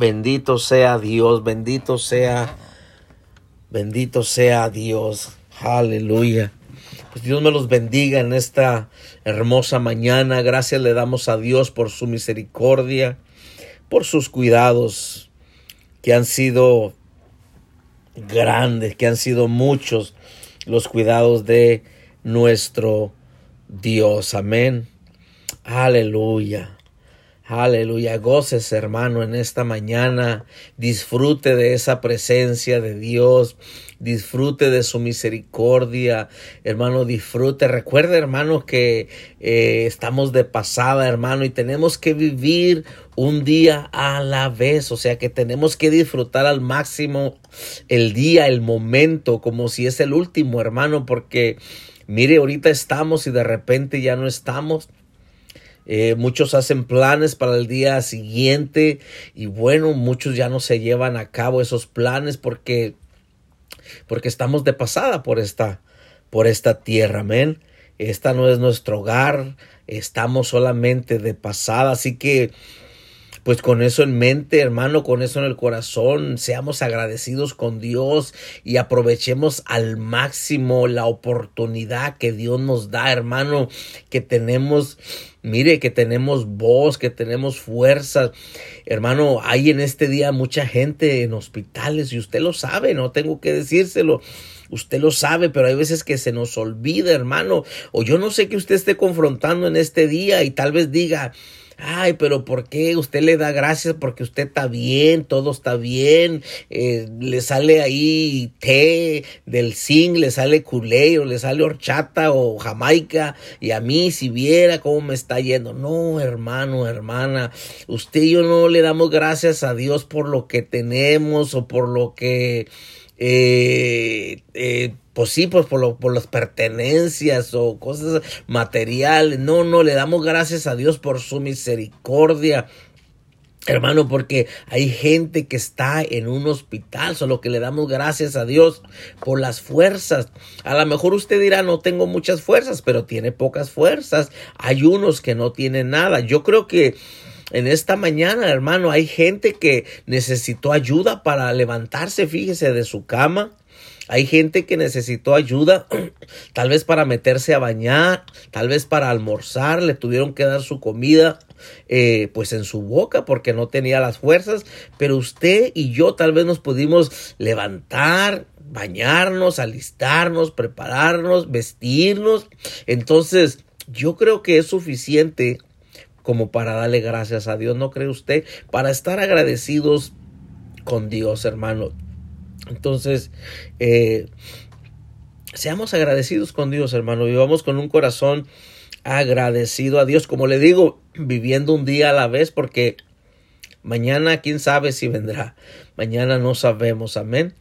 Bendito sea Dios, bendito sea, bendito sea Dios. Aleluya. Pues Dios me los bendiga en esta hermosa mañana. Gracias le damos a Dios por su misericordia, por sus cuidados que han sido grandes, que han sido muchos los cuidados de nuestro Dios. Amén. Aleluya. Aleluya, goces hermano en esta mañana, disfrute de esa presencia de Dios, disfrute de su misericordia, hermano, disfrute. Recuerde hermano que eh, estamos de pasada hermano y tenemos que vivir un día a la vez, o sea que tenemos que disfrutar al máximo el día, el momento, como si es el último hermano, porque mire, ahorita estamos y de repente ya no estamos. Eh, muchos hacen planes para el día siguiente y bueno, muchos ya no se llevan a cabo esos planes porque porque estamos de pasada por esta por esta tierra, amén. Esta no es nuestro hogar, estamos solamente de pasada, así que pues con eso en mente, hermano, con eso en el corazón, seamos agradecidos con Dios y aprovechemos al máximo la oportunidad que Dios nos da, hermano, que tenemos Mire que tenemos voz, que tenemos fuerza. Hermano, hay en este día mucha gente en hospitales y usted lo sabe, no tengo que decírselo. Usted lo sabe, pero hay veces que se nos olvida, hermano. O yo no sé que usted esté confrontando en este día y tal vez diga, ay, pero ¿por qué usted le da gracias? Porque usted está bien, todo está bien, eh, le sale ahí té del zinc, le sale culé o le sale horchata o jamaica y a mí si viera cómo me está yendo. No, hermano, hermana, usted y yo no le damos gracias a Dios por lo que tenemos o por lo que... Eh, eh, pues sí, pues por, lo, por las pertenencias o cosas materiales. No, no, le damos gracias a Dios por su misericordia. Hermano, porque hay gente que está en un hospital, solo que le damos gracias a Dios por las fuerzas. A lo mejor usted dirá, no tengo muchas fuerzas, pero tiene pocas fuerzas. Hay unos que no tienen nada. Yo creo que en esta mañana, hermano, hay gente que necesitó ayuda para levantarse, fíjese, de su cama. Hay gente que necesitó ayuda, tal vez para meterse a bañar, tal vez para almorzar, le tuvieron que dar su comida eh, pues en su boca porque no tenía las fuerzas, pero usted y yo tal vez nos pudimos levantar, bañarnos, alistarnos, prepararnos, vestirnos. Entonces, yo creo que es suficiente como para darle gracias a Dios, ¿no cree usted? Para estar agradecidos con Dios, hermano. Entonces, eh, seamos agradecidos con Dios, hermano. Vivamos con un corazón agradecido a Dios. Como le digo, viviendo un día a la vez, porque mañana, quién sabe si vendrá. Mañana no sabemos, amén.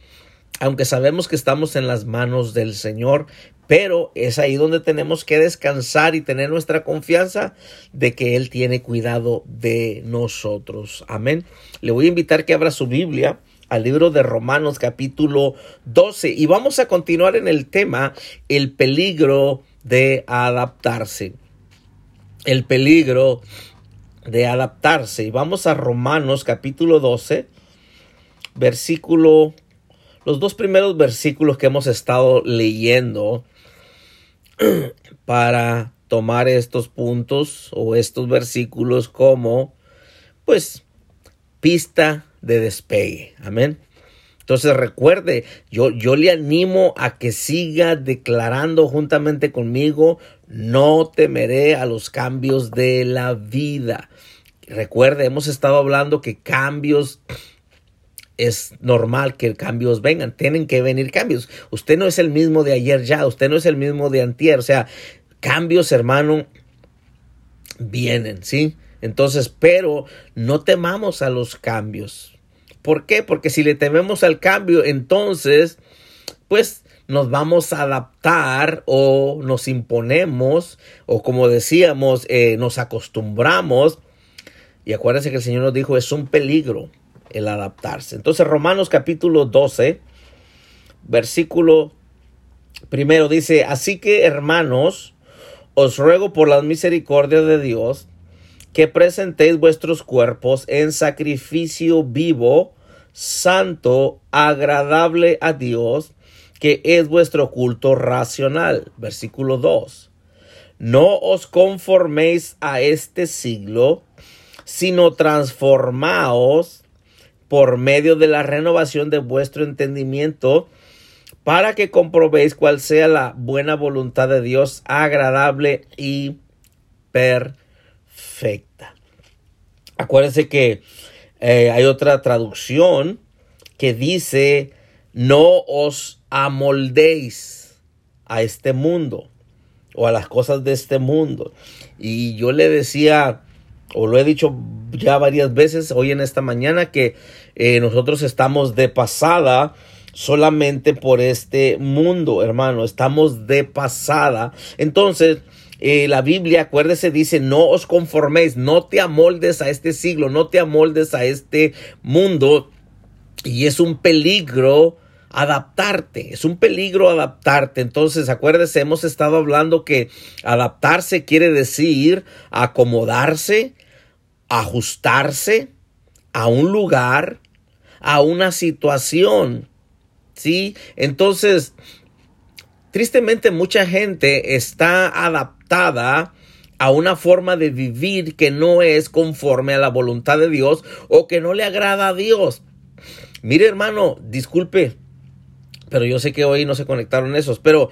Aunque sabemos que estamos en las manos del Señor, pero es ahí donde tenemos que descansar y tener nuestra confianza de que Él tiene cuidado de nosotros. Amén. Le voy a invitar que abra su Biblia al libro de Romanos capítulo 12 y vamos a continuar en el tema el peligro de adaptarse. El peligro de adaptarse. Y vamos a Romanos capítulo 12, versículo, los dos primeros versículos que hemos estado leyendo para tomar estos puntos o estos versículos como, pues, pista de despegue. Amén. Entonces recuerde, yo, yo le animo a que siga declarando juntamente conmigo, no temeré a los cambios de la vida. Recuerde, hemos estado hablando que cambios es normal que cambios vengan, tienen que venir cambios. Usted no es el mismo de ayer ya, usted no es el mismo de antier, o sea, cambios, hermano, vienen, ¿sí? Entonces, pero no temamos a los cambios. ¿Por qué? Porque si le tememos al cambio, entonces, pues nos vamos a adaptar o nos imponemos o como decíamos, eh, nos acostumbramos. Y acuérdense que el Señor nos dijo, es un peligro el adaptarse. Entonces Romanos capítulo 12, versículo primero dice, así que hermanos, os ruego por la misericordia de Dios, que presentéis vuestros cuerpos en sacrificio vivo, santo, agradable a Dios, que es vuestro culto racional. Versículo 2. No os conforméis a este siglo, sino transformaos por medio de la renovación de vuestro entendimiento, para que comprobéis cuál sea la buena voluntad de Dios, agradable y perfecta. Acuérdense que eh, hay otra traducción que dice, no os amoldéis a este mundo o a las cosas de este mundo. Y yo le decía, o lo he dicho ya varias veces hoy en esta mañana, que eh, nosotros estamos de pasada solamente por este mundo, hermano, estamos de pasada. Entonces, eh, la Biblia, acuérdese, dice, no os conforméis, no te amoldes a este siglo, no te amoldes a este mundo. Y es un peligro adaptarte, es un peligro adaptarte. Entonces, acuérdese, hemos estado hablando que adaptarse quiere decir acomodarse, ajustarse a un lugar, a una situación. ¿Sí? Entonces, tristemente mucha gente está adaptada a una forma de vivir que no es conforme a la voluntad de Dios o que no le agrada a Dios. Mire hermano, disculpe, pero yo sé que hoy no se conectaron esos, pero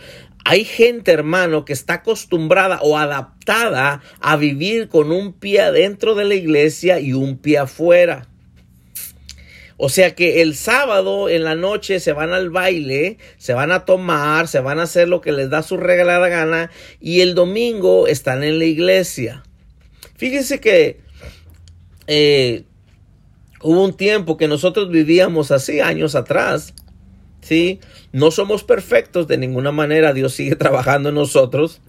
hay gente, hermano, que está acostumbrada o adaptada a vivir con un pie adentro de la iglesia y un pie afuera. O sea que el sábado en la noche se van al baile, se van a tomar, se van a hacer lo que les da su regalada gana y el domingo están en la iglesia. Fíjense que eh, hubo un tiempo que nosotros vivíamos así años atrás ¿sí? No somos perfectos de ninguna manera, Dios sigue trabajando en nosotros.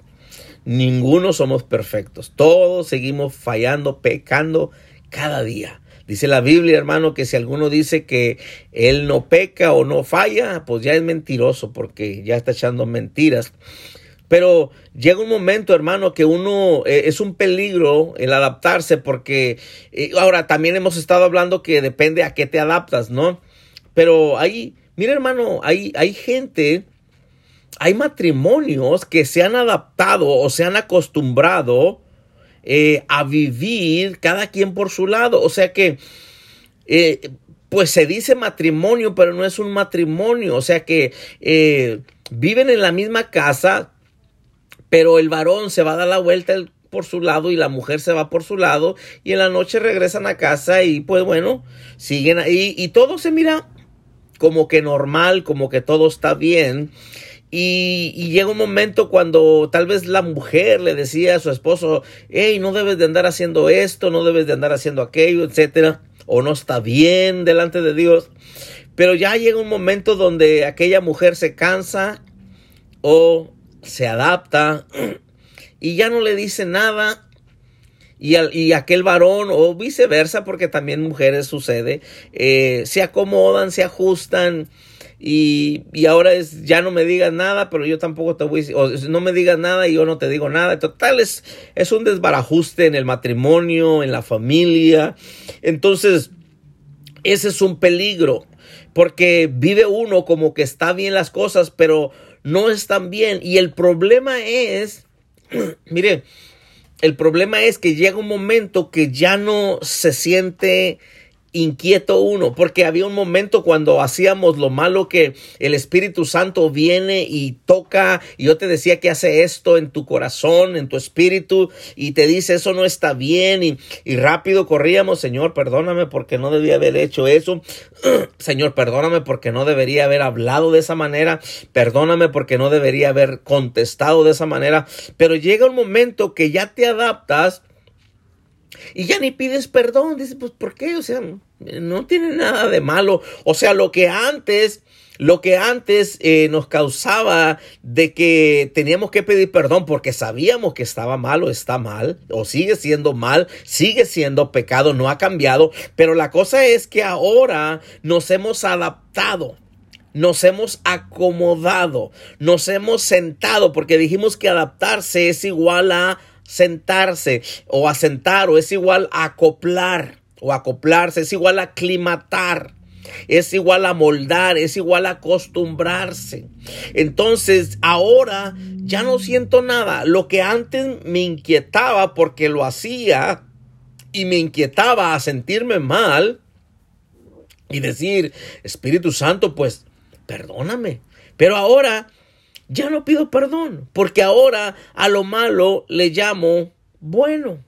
Ninguno somos perfectos, todos seguimos fallando, pecando cada día. Dice la Biblia, hermano, que si alguno dice que él no peca o no falla, pues ya es mentiroso porque ya está echando mentiras. Pero llega un momento, hermano, que uno eh, es un peligro el adaptarse porque eh, ahora también hemos estado hablando que depende a qué te adaptas, ¿no? Pero hay Mira, hermano, hay, hay gente, hay matrimonios que se han adaptado o se han acostumbrado eh, a vivir cada quien por su lado. O sea que, eh, pues se dice matrimonio, pero no es un matrimonio. O sea que eh, viven en la misma casa, pero el varón se va a dar la vuelta por su lado y la mujer se va por su lado y en la noche regresan a casa y pues bueno, siguen ahí y todo se mira como que normal, como que todo está bien. Y, llega un momento cuando tal vez la mujer le decía a su esposo, hey, no debes de andar haciendo esto, no debes de andar haciendo aquello, etcétera, o no está bien delante de Dios. Pero ya llega un momento donde aquella mujer se cansa o se adapta y ya no le dice nada y, aquel varón o viceversa, porque también mujeres sucede, eh, se acomodan, se ajustan y, ahora es ya no me digas nada, pero yo tampoco te voy a decir, o no me digas nada y yo no te digo nada. Total, es, es un desbarajuste en el matrimonio, en la familia. Entonces, ese es un peligro, porque vive uno como que está bien las cosas, pero no están bien. Y el problema es, mire, el problema es que llega un momento que ya no se siente inquieto uno, porque había un momento cuando hacíamos lo malo que el Espíritu Santo viene y toca, y yo te decía que hace esto en tu corazón, en tu espíritu, y te dice eso no está bien, y, y rápido corríamos, Señor, perdóname porque no debía haber hecho eso, Señor, perdóname porque no debería haber hablado de esa manera, perdóname porque no debería haber contestado de esa manera, pero llega un momento que ya te adaptas, y ya ni pides perdón. Dices, pues, ¿por qué? O sea, no tiene nada de malo. O sea, lo que antes, lo que antes eh, nos causaba de que teníamos que pedir perdón porque sabíamos que estaba mal o está mal, o sigue siendo mal, sigue siendo pecado, no ha cambiado. Pero la cosa es que ahora nos hemos adaptado nos hemos acomodado, nos hemos sentado, porque dijimos que adaptarse es igual a sentarse o asentar o es igual a acoplar o acoplarse, es igual a aclimatar es igual a moldar, es igual a acostumbrarse. Entonces, ahora ya no siento nada. Lo que antes me inquietaba porque lo hacía y me inquietaba a sentirme mal y decir, Espíritu Santo, pues perdóname. Pero ahora ya no pido perdón, porque ahora a lo malo le llamo bueno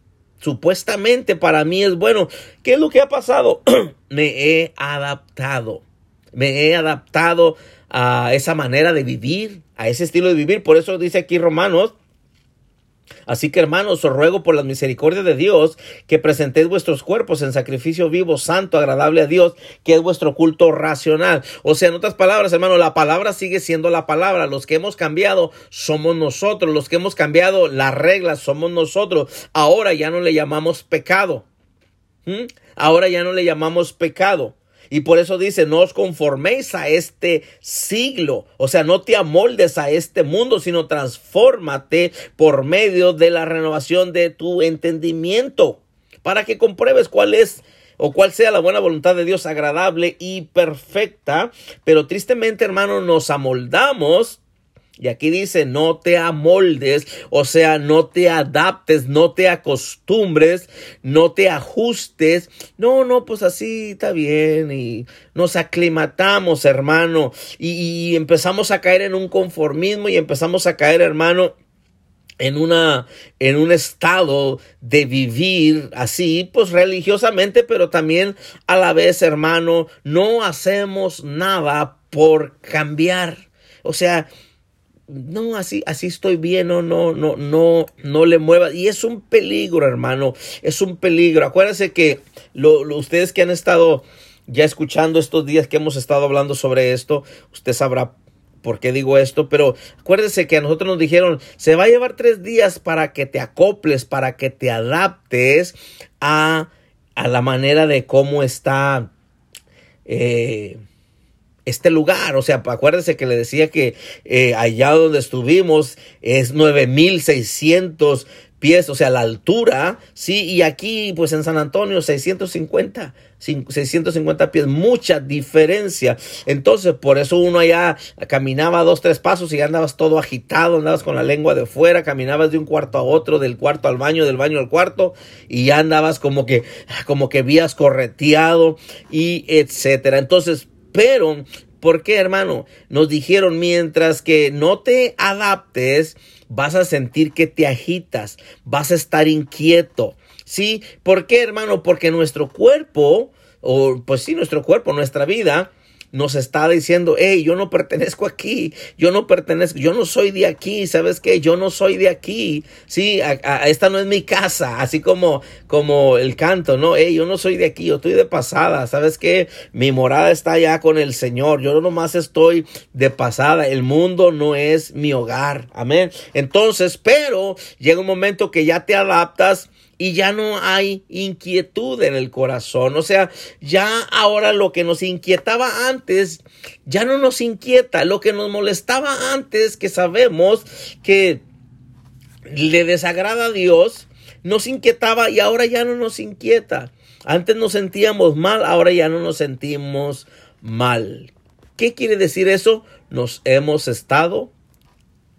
supuestamente para mí es bueno. ¿Qué es lo que ha pasado? me he adaptado. Me he adaptado a esa manera de vivir, a ese estilo de vivir. Por eso dice aquí Romanos Así que hermanos, os ruego por la misericordia de Dios que presentéis vuestros cuerpos en sacrificio vivo, santo, agradable a Dios, que es vuestro culto racional. O sea, en otras palabras, hermano, la palabra sigue siendo la palabra. Los que hemos cambiado somos nosotros. Los que hemos cambiado las reglas somos nosotros. Ahora ya no le llamamos pecado. ¿Mm? Ahora ya no le llamamos pecado. Y por eso dice, no os conforméis a este siglo. O sea, no te amoldes a este mundo, sino transfórmate por medio de la renovación de tu entendimiento para que compruebes cuál es o cuál sea la buena voluntad de Dios agradable y perfecta. Pero tristemente, hermano, nos amoldamos y aquí dice, no te amoldes, o sea, no te adaptes, no te acostumbres, no te ajustes. No, no, pues así está bien. Y nos aclimatamos, hermano, y, empezamos a caer en un conformismo y empezamos a caer, hermano, en una en un estado de vivir así pues religiosamente pero también a la vez hermano no hacemos nada por cambiar o sea no, así, así estoy bien, no, no, no, no, no le mueva. Y es un peligro, hermano, es un peligro. Acuérdense que lo, ustedes que han estado ya escuchando estos días que hemos estado hablando sobre esto, usted sabrá por qué digo esto, pero acuérdense que a nosotros nos dijeron, se va a llevar tres días para que te acoples, para que te adaptes a, a la manera de cómo está. Eh, este lugar. O sea, acuérdense que le decía que eh, allá donde estuvimos es 9600 pies, o sea, la altura, sí, y aquí pues en San Antonio 650, 650 pies, mucha diferencia. Entonces, por eso uno allá caminaba dos, tres pasos y andabas todo agitado, andabas con la lengua de fuera, caminabas de un cuarto a otro, del cuarto al baño, del baño al cuarto, y ya andabas como que, como que vías correteado y etcétera. Entonces, pero, ¿por qué, hermano? Nos dijeron, mientras que no te adaptes, vas a sentir que te agitas, vas a estar inquieto. ¿Sí? ¿Por qué, hermano? Porque nuestro cuerpo, o pues sí, nuestro cuerpo, nuestra vida, nos está diciendo, hey, yo no pertenezco aquí, yo no pertenezco, yo no soy de aquí, ¿sabes qué? Yo no soy de aquí, sí, esta no es mi casa, así como, como el canto, ¿no? Hey, yo no soy de aquí, yo estoy de pasada, ¿sabes qué? Mi morada está allá con el Señor, yo nomás estoy de pasada, el mundo no es mi hogar, amén. Entonces, pero llega un momento que ya te adaptas, y ya no hay inquietud en el corazón. O sea, ya ahora lo que nos inquietaba antes, ya no nos inquieta. Lo que nos molestaba antes, que sabemos que le desagrada a Dios, nos inquietaba y ahora ya no nos inquieta. Antes nos sentíamos mal, ahora ya no nos sentimos mal. ¿Qué quiere decir eso? Nos hemos estado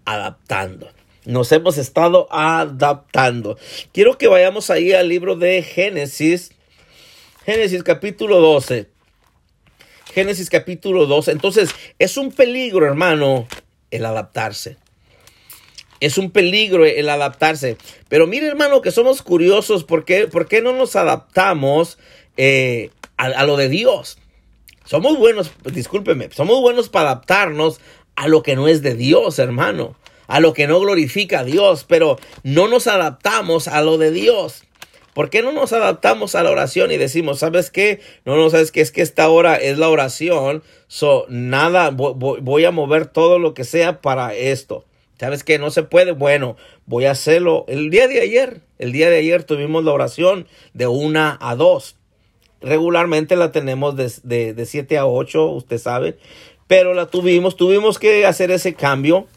adaptando nos hemos estado adaptando. Quiero que vayamos ahí al libro de Génesis, Génesis capítulo 12. Génesis capítulo 12. Entonces, es un peligro, hermano, el adaptarse. Es un peligro el adaptarse. Pero mire, hermano, que somos curiosos. ¿Por qué, por qué no nos adaptamos eh, a, a lo de Dios? Somos buenos, discúlpeme, somos buenos para adaptarnos a lo que no es de Dios, hermano a lo que no glorifica a Dios, pero no nos adaptamos a lo de Dios. ¿Por qué no nos adaptamos a la oración y decimos, ¿sabes qué? No, no, ¿sabes qué? Es que esta hora es la oración, so nada, voy, a mover todo lo que sea para esto. ¿Sabes qué? No se puede. Bueno, voy a hacerlo. El día de ayer, el día de ayer tuvimos la oración de una a dos. Regularmente la tenemos de, de, de siete a ocho, usted sabe. Pero la tuvimos, tuvimos que hacer ese cambio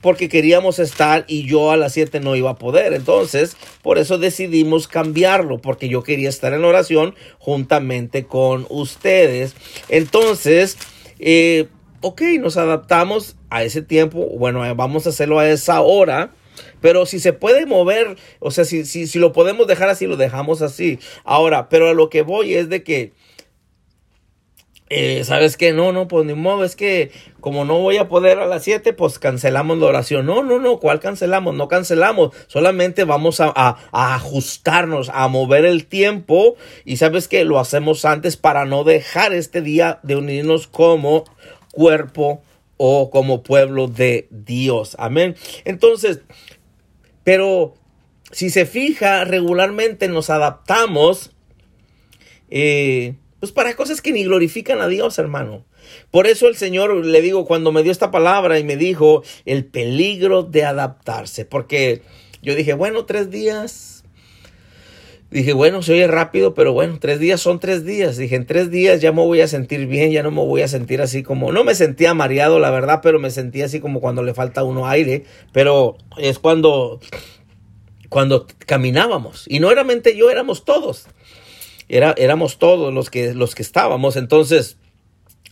porque queríamos estar y yo a las 7 no iba a poder. Entonces, por eso decidimos cambiarlo, porque yo quería estar en oración juntamente con ustedes. Entonces, eh, ok, nos adaptamos a ese tiempo. Bueno, vamos a hacerlo a esa hora. Pero si se puede mover, o sea, si, si, si lo podemos dejar así, lo dejamos así. Ahora, pero a lo que voy es de que eh, ¿Sabes qué? No, no, pues ni modo, es que como no voy a poder a las 7, pues cancelamos la oración. No, no, no, ¿cuál cancelamos? No cancelamos, solamente vamos a, a, ajustarnos, a mover el tiempo y sabes que lo hacemos antes para no dejar este día de unirnos como cuerpo o como pueblo de Dios. Amén. Entonces, pero si se fija, regularmente nos adaptamos. Eh, pues para cosas que ni glorifican a Dios, hermano. Por eso el Señor, le digo, cuando me dio esta palabra y me dijo el peligro de adaptarse, porque yo dije, bueno, tres días. Dije, bueno, se oye rápido, pero bueno, tres días son tres días. Dije, en tres días ya me voy a sentir bien, ya no me voy a sentir así como, no me sentía mareado, la verdad, pero me sentía así como cuando le falta uno aire, pero es cuando, cuando caminábamos. Y no éramente yo, éramos todos era, éramos todos los que, los que estábamos. Entonces,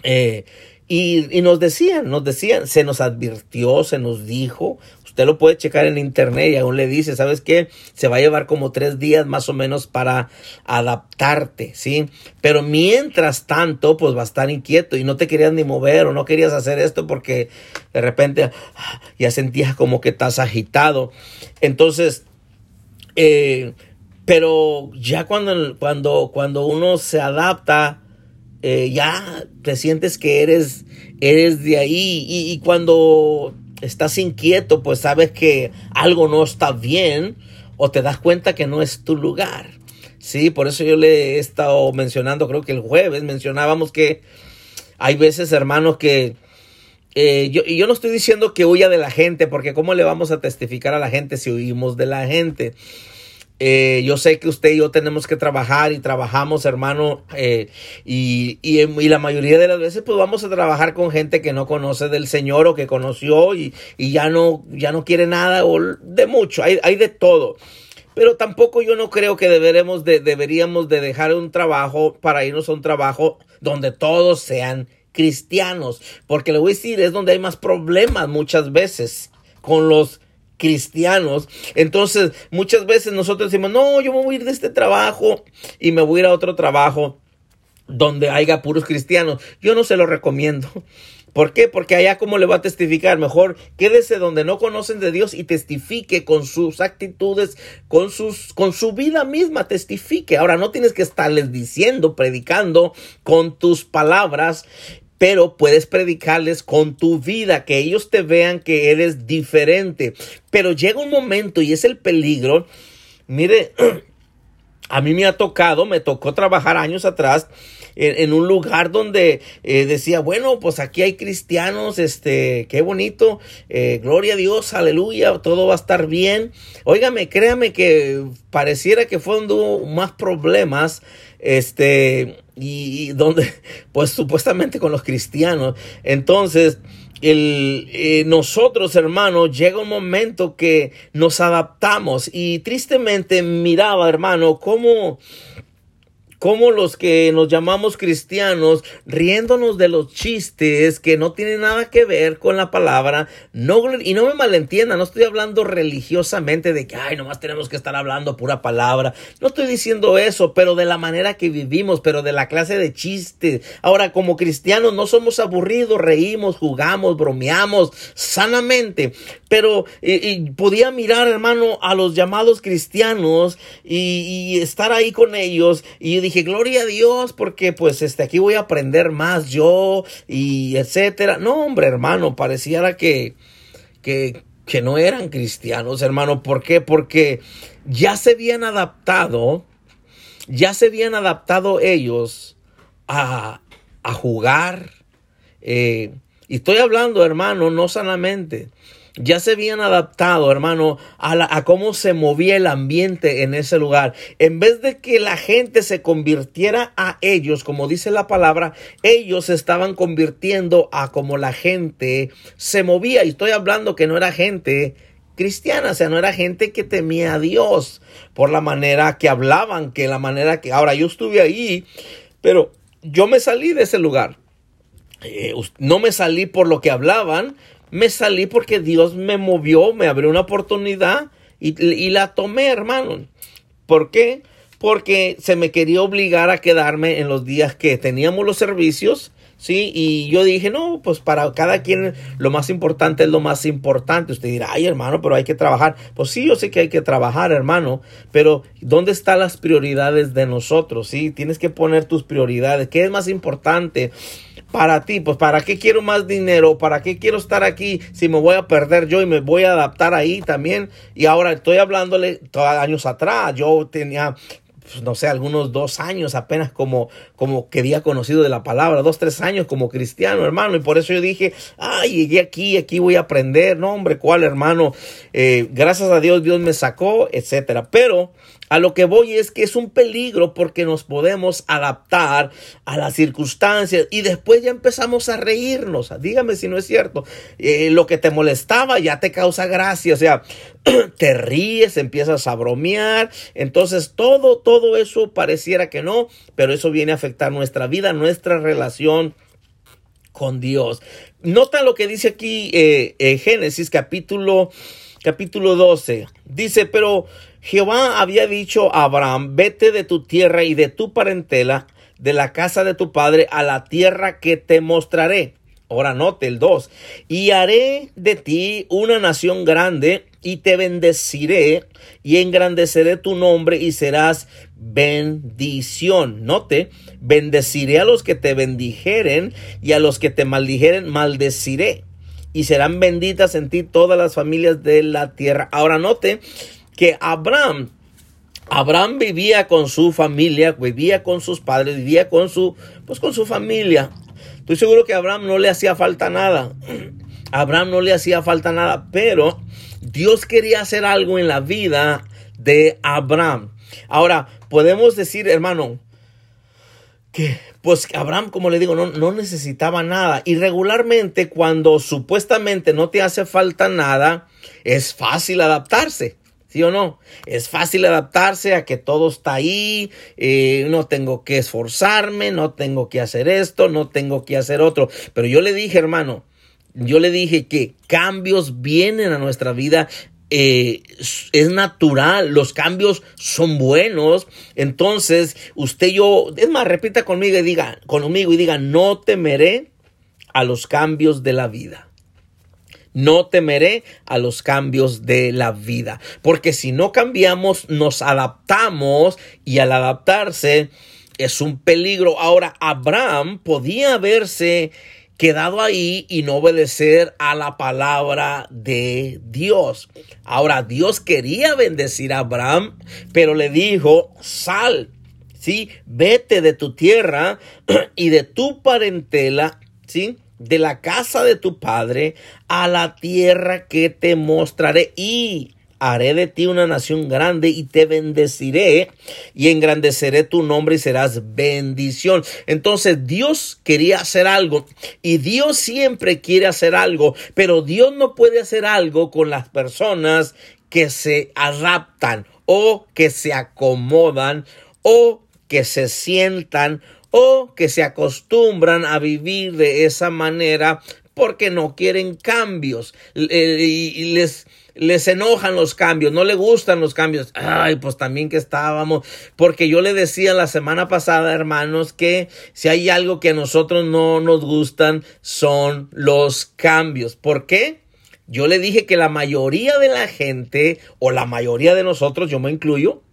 eh, y, y, nos decían, nos decían, se nos advirtió, se nos dijo, usted lo puede checar en internet y aún le dice, ¿sabes qué? Se va a llevar como tres días más o menos para adaptarte, ¿sí? Pero mientras tanto, pues va a estar inquieto y no te querías ni mover o no querías hacer esto porque de repente ah, ya sentías como que estás agitado. Entonces, eh, pero ya cuando, cuando, cuando uno se adapta, eh, ya te sientes que eres, eres de ahí. Y, cuando estás inquieto, pues sabes que algo no está bien o te das cuenta que no es tu lugar. Sí, por eso yo le he estado mencionando, creo que el jueves mencionábamos que hay veces, hermanos, que eh, yo, y yo no estoy diciendo que huya de la gente, porque ¿cómo le vamos a testificar a la gente si huimos de la gente? Eh, yo sé que usted y yo tenemos que trabajar y trabajamos, hermano, eh, y, y, la mayoría de las veces pues vamos a trabajar con gente que no conoce del Señor o que conoció y, y ya, no, ya no quiere nada o de mucho, hay, hay de todo. Pero tampoco yo no creo que deberemos de, deberíamos de dejar un trabajo para irnos a un trabajo donde todos sean cristianos, porque le voy a decir, es donde hay más problemas muchas veces con los cristianos. Entonces, muchas veces nosotros decimos, no, yo me voy a ir de este trabajo y me voy a ir a otro trabajo donde haya puros cristianos. Yo no se lo recomiendo. ¿Por qué? Porque allá como le va a testificar, mejor quédese donde no conocen de Dios y testifique con sus actitudes, con sus con su vida misma, testifique. Ahora no tienes que estarles diciendo, predicando con tus palabras, pero puedes predicarles con tu vida, que ellos te vean que eres diferente. Pero llega un momento y es el peligro. Mire, a mí me ha tocado, me tocó trabajar años atrás en, un lugar donde eh, decía, bueno, pues aquí hay cristianos, este, qué bonito, eh, gloria a Dios, aleluya, todo va a estar bien. Óigame, créame que pareciera que fue donde más problemas, este, y, donde, pues supuestamente con los cristianos. Entonces, el, eh, nosotros, hermanos, llega un momento que nos adaptamos y tristemente miraba, hermano, cómo como los que nos llamamos cristianos, riéndonos de los chistes que no tienen nada que ver con la palabra, no, y no me malentiendan, no estoy hablando religiosamente de que, ay, nomás tenemos que estar hablando pura palabra, no estoy diciendo eso, pero de la manera que vivimos, pero de la clase de chistes. Ahora, como cristianos no somos aburridos, reímos, jugamos, bromeamos sanamente, pero y, podía mirar, hermano, a los llamados cristianos y, y estar ahí con ellos y dije, dije, gloria a Dios, porque pues este, aquí voy a aprender más yo y etcétera. No, hombre, hermano, pareciera que, que, que no eran cristianos, hermano. ¿Por qué? Porque ya se habían adaptado, ya se habían adaptado ellos a, a jugar. Eh, y estoy hablando, hermano, no sanamente. Ya se habían adaptado, hermano, a, a, cómo se movía el ambiente en ese lugar. En vez de que la gente se convirtiera a ellos, como dice la palabra, ellos se estaban convirtiendo a como la gente se movía. Y estoy hablando que no era gente cristiana, o sea, no era gente que temía a Dios por la manera que hablaban, que la manera que... Ahora, yo estuve ahí, pero yo me salí de ese lugar. Eh, no me salí por lo que hablaban, me salí porque Dios me movió, me abrió una oportunidad y, la tomé, hermano. ¿Por qué? Porque se me quería obligar a quedarme en los días que teníamos los servicios ¿sí? Y yo dije, no, pues para cada quien lo más importante es lo más importante. Usted dirá, ay hermano, pero hay que trabajar. Pues sí, yo sé que hay que trabajar, hermano, pero ¿dónde están las prioridades de nosotros? ¿Sí? Tienes que poner tus prioridades. ¿Qué es más importante? Para ti, pues para qué quiero más dinero, para qué quiero estar aquí si me voy a perder yo y me voy a adaptar ahí también. Y ahora estoy hablándole años atrás, yo tenía pues, no sé, algunos dos años apenas como, como que había conocido de la palabra, dos, tres años como cristiano, hermano. Y por eso yo dije, ay, llegué aquí, aquí voy a aprender. No, hombre, ¿cuál, hermano? Eh, gracias a Dios, Dios me sacó, etcétera. Pero a lo que voy es que es un peligro porque nos podemos adaptar a las circunstancias y después ya empezamos a reírnos. Dígame si no es cierto. Eh, lo que te molestaba ya te causa gracia, o sea, te ríes, empiezas a bromear. Entonces todo, todo eso pareciera que no, pero eso viene a afectar nuestra vida, nuestra relación con Dios. Nota lo que dice aquí eh, eh, Génesis capítulo, capítulo 12. Dice, pero Jehová había dicho a Abraham, vete de tu tierra y de tu parentela, de la casa de tu padre, a la tierra que te mostraré. Ahora note el 2. Y haré de ti una nación grande y te bendeciré y engrandeceré tu nombre y serás bendición. Note, bendeciré a los que te bendijeren y a los que te maldijeren maldeciré. Y serán benditas en ti todas las familias de la tierra. Ahora note que Abraham, Abraham vivía con su familia, vivía con sus padres, vivía con su, pues con su familia. Estoy seguro que a Abraham no le hacía falta nada. A Abraham no le hacía falta nada, pero Dios quería hacer algo en la vida de Abraham. Ahora, podemos decir, hermano, que pues Abraham, como le digo, no, no, necesitaba nada. Y regularmente cuando supuestamente no te hace falta nada, es fácil adaptarse. ¿Sí o no? Es fácil adaptarse a que todo está ahí, eh, no tengo que esforzarme, no tengo que hacer esto, no tengo que hacer otro. Pero yo le dije, hermano, yo le dije que cambios vienen a nuestra vida eh, es natural, los cambios son buenos. Entonces, usted yo, es más, repita conmigo y diga, conmigo y diga, no temeré a los cambios de la vida. No temeré a los cambios de la vida, porque si no cambiamos, nos adaptamos y al adaptarse es un peligro. Ahora, Abraham podía haberse quedado ahí y no obedecer a la palabra de Dios. Ahora, Dios quería bendecir a Abraham, pero le dijo, sal, ¿sí? Vete de tu tierra y de tu parentela, ¿sí? De la casa de tu padre a la tierra que te mostraré y haré de ti una nación grande y te bendeciré y engrandeceré tu nombre y serás bendición. Entonces Dios quería hacer algo y Dios siempre quiere hacer algo, pero Dios no puede hacer algo con las personas que se adaptan o que se acomodan o que se sientan o que se acostumbran a vivir de esa manera porque no quieren cambios y les les enojan los cambios, no le gustan los cambios. Ay, pues también que estábamos, porque yo le decía la semana pasada, hermanos, que si hay algo que a nosotros no nos gustan son los cambios. ¿Por qué? Yo le dije que la mayoría de la gente, o la mayoría de nosotros, yo me incluyo,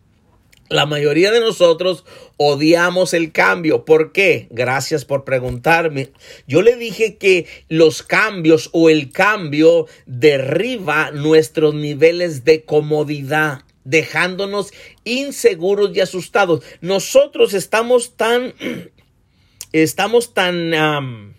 la mayoría de nosotros odiamos el cambio. ¿Por qué? Gracias por preguntarme. Yo le dije que los cambios o el cambio derriba nuestros niveles de comodidad dejándonos inseguros y asustados. Nosotros estamos tan, estamos tan,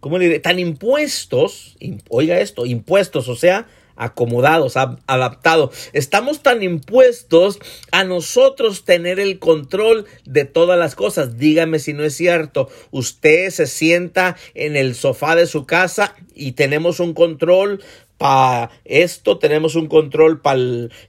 ¿cómo le diré? Tan impuestos, oiga esto, impuestos, o sea, acomodados, adaptados. Estamos tan impuestos a nosotros tener el control de todas las cosas. Dígame si no es cierto. Usted se sienta en el sofá de su casa y tenemos un control para esto tenemos un control para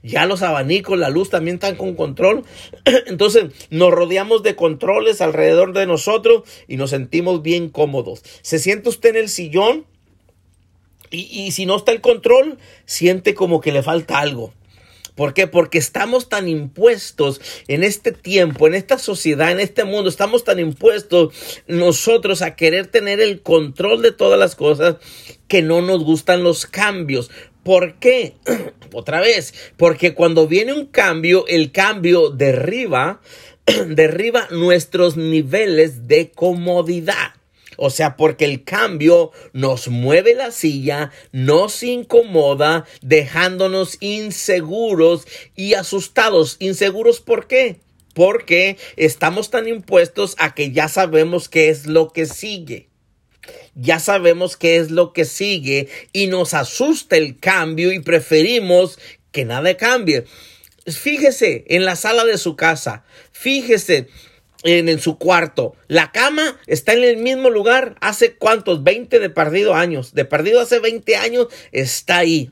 ya los abanicos, la luz también están con control. Entonces nos rodeamos de controles alrededor de nosotros y nos sentimos bien cómodos. Se siente usted en el sillón y, si no está el control, siente como que le falta algo. ¿Por qué? Porque estamos tan impuestos en este tiempo, en esta sociedad, en este mundo, estamos tan impuestos nosotros a querer tener el control de todas las cosas que no nos gustan los cambios. ¿Por qué? Otra vez, porque cuando viene un cambio, el cambio derriba, derriba nuestros niveles de comodidad. O sea, porque el cambio nos mueve la silla, nos incomoda, dejándonos inseguros y asustados. ¿Inseguros por qué? Porque estamos tan impuestos a que ya sabemos qué es lo que sigue. Ya sabemos qué es lo que sigue y nos asusta el cambio y preferimos que nada cambie. Fíjese en la sala de su casa. Fíjese en, su cuarto. La cama está en el mismo lugar hace cuántos, 20 de perdido años. De perdido hace 20 años está ahí.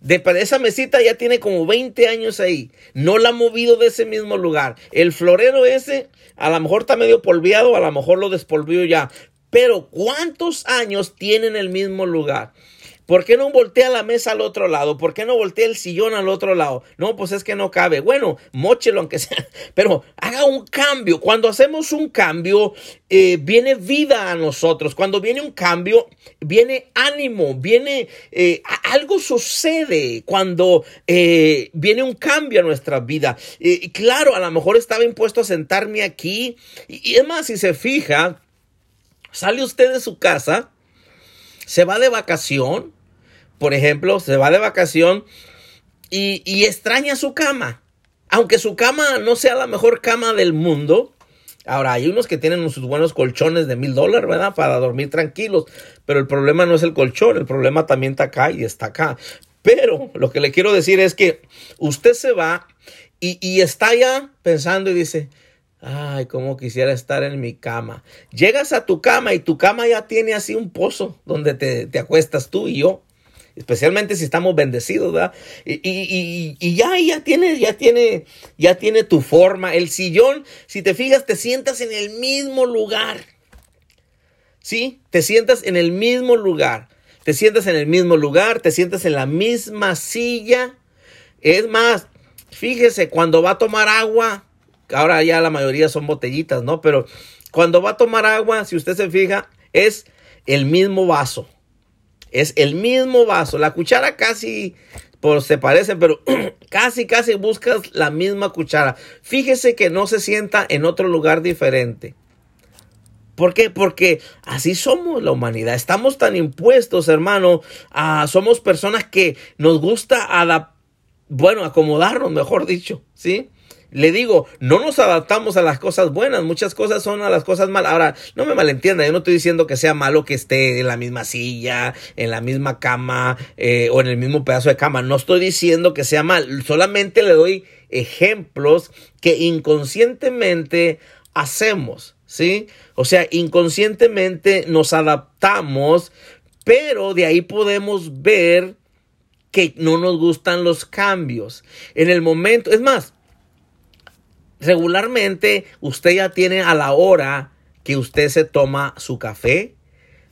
De esa mesita ya tiene como 20 años ahí. No la ha movido de ese mismo lugar. El florero ese a lo mejor está medio polviado, a lo mejor lo despolvió ya. Pero ¿cuántos años tiene en el mismo lugar? ¿Por qué no voltea la mesa al otro lado? ¿Por qué no voltea el sillón al otro lado? No, pues es que no cabe. Bueno, mochelo aunque sea, pero haga un cambio. Cuando hacemos un cambio, eh, viene vida a nosotros. Cuando viene un cambio, viene ánimo, viene eh, algo sucede cuando eh, viene un cambio a nuestra vida. claro, a lo mejor estaba impuesto a sentarme aquí. Y, y es más, si se fija, sale usted de su casa, se va de vacación por ejemplo, se va de vacación y, extraña su cama. Aunque su cama no sea la mejor cama del mundo, Ahora, hay unos que tienen sus buenos colchones de mil dólares, ¿verdad? Para dormir tranquilos. Pero el problema no es el colchón, el problema también está acá y está acá. Pero lo que le quiero decir es que usted se va y, y está ya pensando y dice, ay, cómo quisiera estar en mi cama. Llegas a tu cama y tu cama ya tiene así un pozo donde te, te acuestas tú y yo especialmente si estamos bendecidos, ¿verdad? Y, ya, ya tiene, ya tiene, ya tiene tu forma. El sillón, si te fijas, te sientas en el mismo lugar. ¿Sí? Te sientas en el mismo lugar. Te sientas en el mismo lugar, te sientas en la misma silla. Es más, fíjese, cuando va a tomar agua, ahora ya la mayoría son botellitas, ¿no? Pero cuando va a tomar agua, si usted se fija, es el mismo vaso. Es el mismo vaso. La cuchara casi por, se parecen, pero casi, casi buscas la misma cuchara. Fíjese que no se sienta en otro lugar diferente. ¿Por qué? Porque así somos la humanidad. Estamos tan impuestos, hermano. somos personas que nos gusta bueno, acomodarnos, mejor dicho, ¿sí? Le digo, no nos adaptamos a las cosas buenas, muchas cosas son a las cosas malas. Ahora, no me malentienda, yo no estoy diciendo que sea malo que esté en la misma silla, en la misma cama eh, o en el mismo pedazo de cama. No estoy diciendo que sea mal, solamente le doy ejemplos que inconscientemente hacemos, ¿sí? O sea, inconscientemente nos adaptamos, pero de ahí podemos ver que no nos gustan los cambios. En el momento, es más, regularmente usted ya tiene a la hora que usted se toma su café,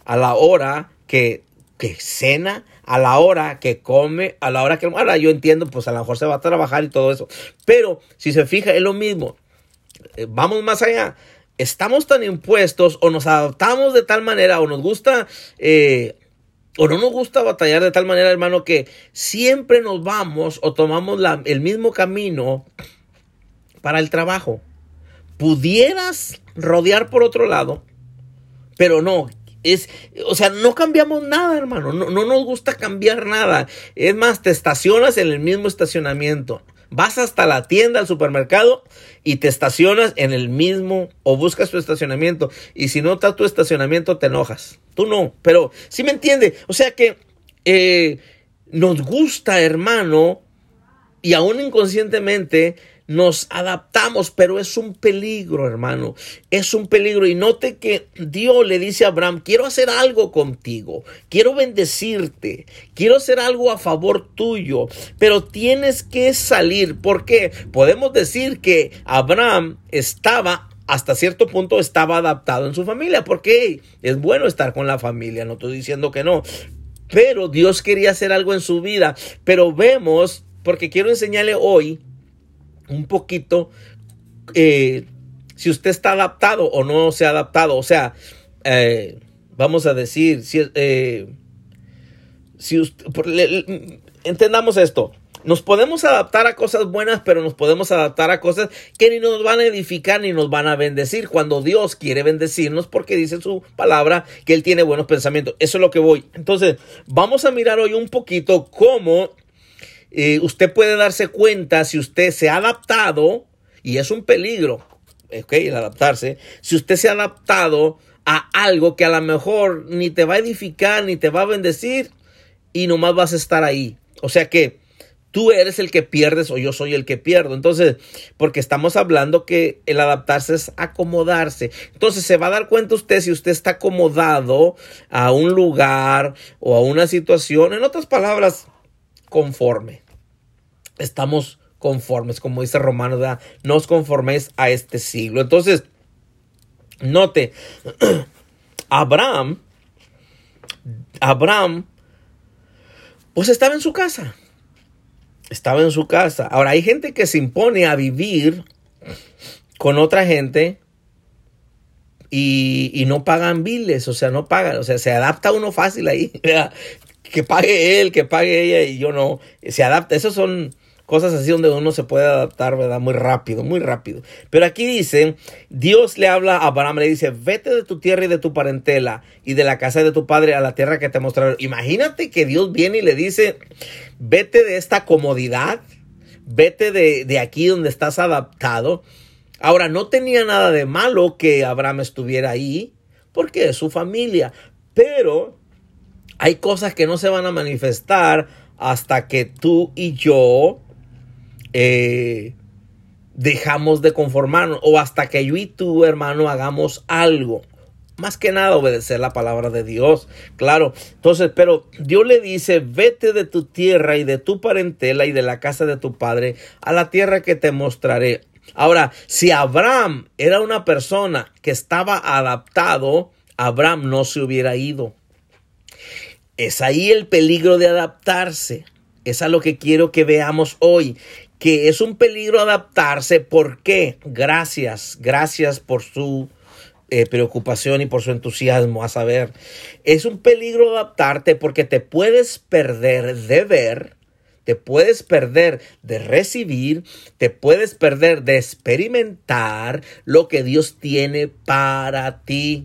a la hora que, que cena, a la hora que come, a la hora que... Ahora yo entiendo, pues a lo mejor se va a trabajar y todo eso. Pero si se fija, es lo mismo. Eh, vamos más allá. Estamos tan impuestos o nos adaptamos de tal manera o nos gusta... Eh, o no nos gusta batallar de tal manera, hermano, que siempre nos vamos o tomamos la, el mismo camino para el trabajo. Pudieras rodear por otro lado, pero no. Es, o sea, no cambiamos nada, hermano. No, no nos gusta cambiar nada. Es más, te estacionas en el mismo estacionamiento. Vas hasta la tienda, al supermercado y te estacionas en el mismo o buscas tu estacionamiento. Y si no está tu estacionamiento, te enojas. Tú no, pero sí me entiende. O sea que eh, nos gusta, hermano, y aún inconscientemente nos adaptamos, pero es un peligro, hermano. Es un peligro. Y note que Dios le dice a Abraham, quiero hacer algo contigo, quiero bendecirte, quiero hacer algo a favor tuyo, pero tienes que salir. porque Podemos decir que Abraham estaba hasta cierto punto estaba adaptado en su familia, porque es bueno estar con la familia, no estoy diciendo que no, pero Dios quería hacer algo en su vida, pero vemos, porque quiero enseñarle hoy un poquito eh, si usted está adaptado o no se ha adaptado. O sea, eh, vamos a decir, si, eh, usted, entendamos esto. Nos podemos adaptar a cosas buenas, pero nos podemos adaptar a cosas que ni nos van a edificar ni nos van a bendecir. Cuando Dios quiere bendecirnos, porque dice su palabra que Él tiene buenos pensamientos. Eso es lo que voy. Entonces, vamos a mirar hoy un poquito cómo eh, usted puede darse cuenta si usted se ha adaptado, y es un peligro, ok, el adaptarse, si usted se ha adaptado a algo que a lo mejor ni te va a edificar, ni te va a bendecir, y nomás vas a estar ahí. O sea que tú eres el que pierdes o yo soy el que pierdo. Entonces, porque estamos hablando que el adaptarse es acomodarse. Entonces, se va a dar cuenta usted si usted está acomodado a un lugar o a una situación. En otras palabras, conforme. Estamos conformes, como dice Romano, no os conforméis a este siglo. Entonces, note, Abraham, Abraham, pues estaba en su casa. Estaba en su casa. Ahora, hay gente que se impone a vivir con otra gente y, y, no pagan biles, o sea, no pagan, o sea, se adapta uno fácil ahí que pague él, que pague ella y yo no. Se adapta. Esas son cosas así donde uno se puede adaptar, ¿verdad? Muy rápido, muy rápido. Pero aquí dice, Dios le habla a Abraham, le dice, vete de tu tierra y de tu parentela y de la casa de tu padre a la tierra que te mostraré. Imagínate que Dios viene y le dice, vete de esta comodidad, vete de, de aquí donde estás adaptado. Ahora, no tenía nada de malo que Abraham estuviera ahí, porque es su familia, pero hay cosas que no se van a manifestar hasta que tú y yo eh, dejamos de conformarnos o hasta que yo y tú, hermano, hagamos algo. Más que nada obedecer la palabra de Dios. Claro. Entonces, pero Dios le dice, vete de tu tierra y de tu parentela y de la casa de tu padre a la tierra que te mostraré. Ahora, si Abraham era una persona que estaba adaptado, Abraham no se hubiera ido. Es ahí el peligro de adaptarse. Es a lo que quiero que veamos hoy. Que es un peligro adaptarse. ¿Por qué? Gracias, gracias por su eh, preocupación y por su entusiasmo a saber. Es un peligro adaptarte porque te puedes perder de ver, te puedes perder de recibir, te puedes perder de experimentar lo que Dios tiene para ti.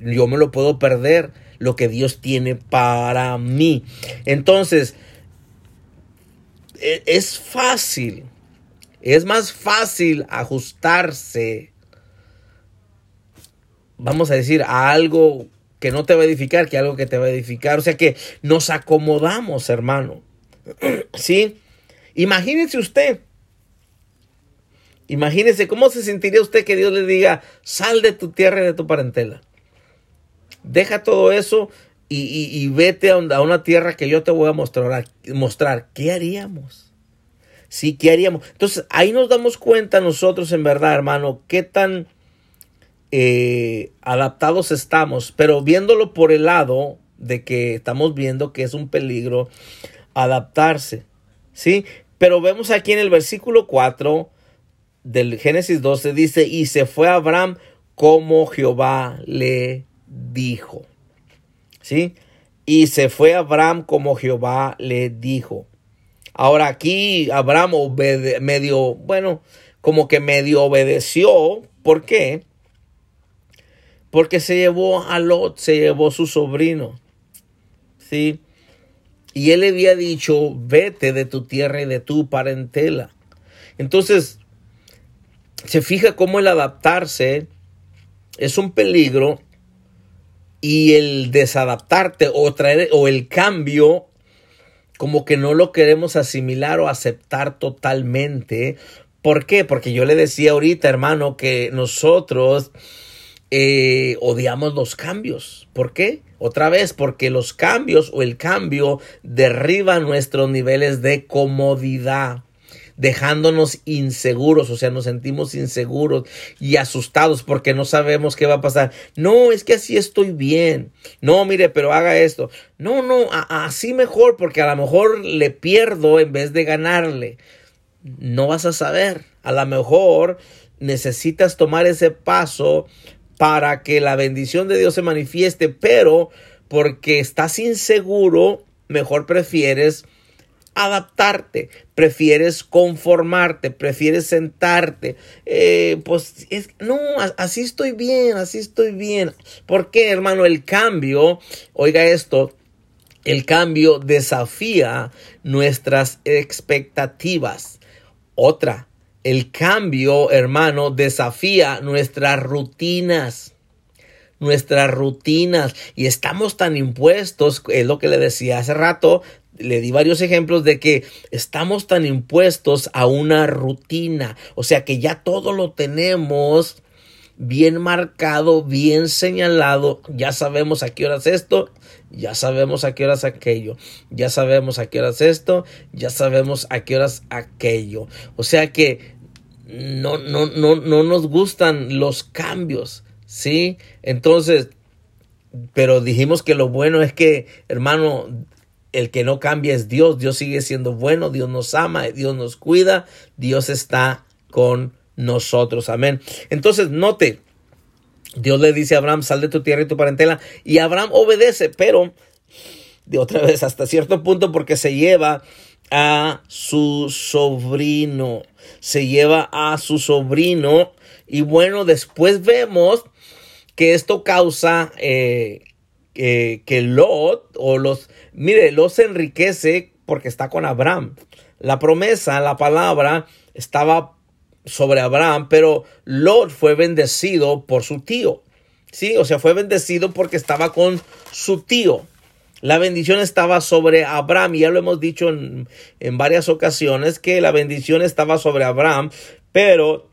Yo me lo puedo perder lo que Dios tiene para mí. Entonces, e, es fácil, es más fácil ajustarse, vamos a decir, a algo que no te va a edificar que algo que te va a edificar. O sea que nos acomodamos, hermano. ¿Sí? Imagínese usted. Imagínese cómo se sentiría usted que Dios le diga, sal de tu tierra y de tu parentela. Deja todo eso y, vete a, una tierra que yo te voy a mostrar, mostrar. ¿Qué haríamos? Sí, ¿qué haríamos? Entonces ahí nos damos cuenta nosotros en verdad, hermano, qué tan eh, adaptados estamos, pero viéndolo por el lado de que estamos viendo que es un peligro adaptarse, ¿sí? Pero vemos aquí en el versículo 4 del Génesis 12, dice, y se fue Abraham como Jehová le dijo. ¿Sí? Y se fue Abraham como Jehová le dijo. Ahora aquí Abraham medio, bueno, como que medio obedeció. ¿Por qué? Porque se llevó a Lot, se llevó su sobrino. ¿Sí? Y él le había dicho, vete de tu tierra y de tu parentela. Entonces, se fija cómo el adaptarse es un peligro y el desadaptarte o traer o el cambio como que no lo queremos asimilar o aceptar totalmente. ¿Por qué? Porque yo le decía ahorita, hermano, que nosotros eh, odiamos los cambios. ¿Por qué? Otra vez, porque los cambios o el cambio derriba nuestros niveles de comodidad dejándonos inseguros, o sea, nos sentimos inseguros y asustados porque no sabemos qué va a pasar. No, es que así estoy bien. No, mire, pero haga esto. No, no, así mejor porque a lo mejor le pierdo en vez de ganarle. No vas a saber. A lo mejor necesitas tomar ese paso para que la bendición de Dios se manifieste, pero porque estás inseguro, mejor prefieres adaptarte, prefieres conformarte, prefieres sentarte. Eh, pues es, no, así estoy bien, así estoy bien. ¿Por qué, hermano? El cambio, oiga esto, el cambio desafía nuestras expectativas. Otra, el cambio, hermano, desafía nuestras rutinas nuestras rutinas y estamos tan impuestos, es lo que le decía hace rato, le di varios ejemplos de que estamos tan impuestos a una rutina, o sea que ya todo lo tenemos bien marcado, bien señalado, ya sabemos a qué horas esto, ya sabemos a qué horas aquello, ya sabemos a qué horas esto, ya sabemos a qué horas aquello. O sea que no, no, no, no nos gustan los cambios, ¿sí? Entonces, pero dijimos que lo bueno es que, hermano, el que no cambia es Dios. Dios sigue siendo bueno, Dios nos ama, Dios nos cuida, Dios está con nosotros. Amén. Entonces, note, Dios le dice a Abraham, sal de tu tierra y tu parentela. Y Abraham obedece, pero de otra vez hasta cierto punto porque se lleva a su sobrino. Se lleva a su sobrino. Y bueno, después vemos que esto causa eh, que Lot o los, mire, Lot se enriquece porque está con Abraham. La promesa, la palabra estaba sobre Abraham, pero Lot fue bendecido por su tío. Sí, o sea, fue bendecido porque estaba con su tío. La bendición estaba sobre Abraham, y ya lo hemos dicho en, en varias ocasiones que la bendición estaba sobre Abraham, pero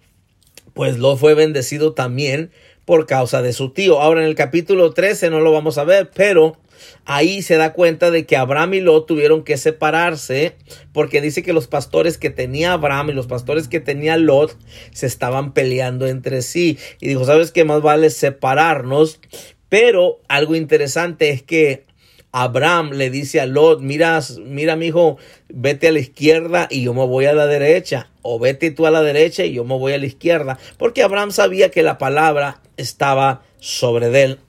pues Lot fue bendecido también por causa de su tío. Ahora en el capítulo 13 no lo vamos a ver, pero ahí se da cuenta de que Abraham y Lot tuvieron que separarse porque dice que los pastores que tenía Abraham y los pastores que tenía Lot se estaban peleando entre sí y dijo, ¿sabes qué más vale separarnos? Pero algo interesante es que Abraham le dice a Lot, mira, mira mi hijo, vete a la izquierda y yo me voy a la derecha, o vete tú a la derecha y yo me voy a la izquierda, porque Abraham sabía que la palabra estaba sobre él,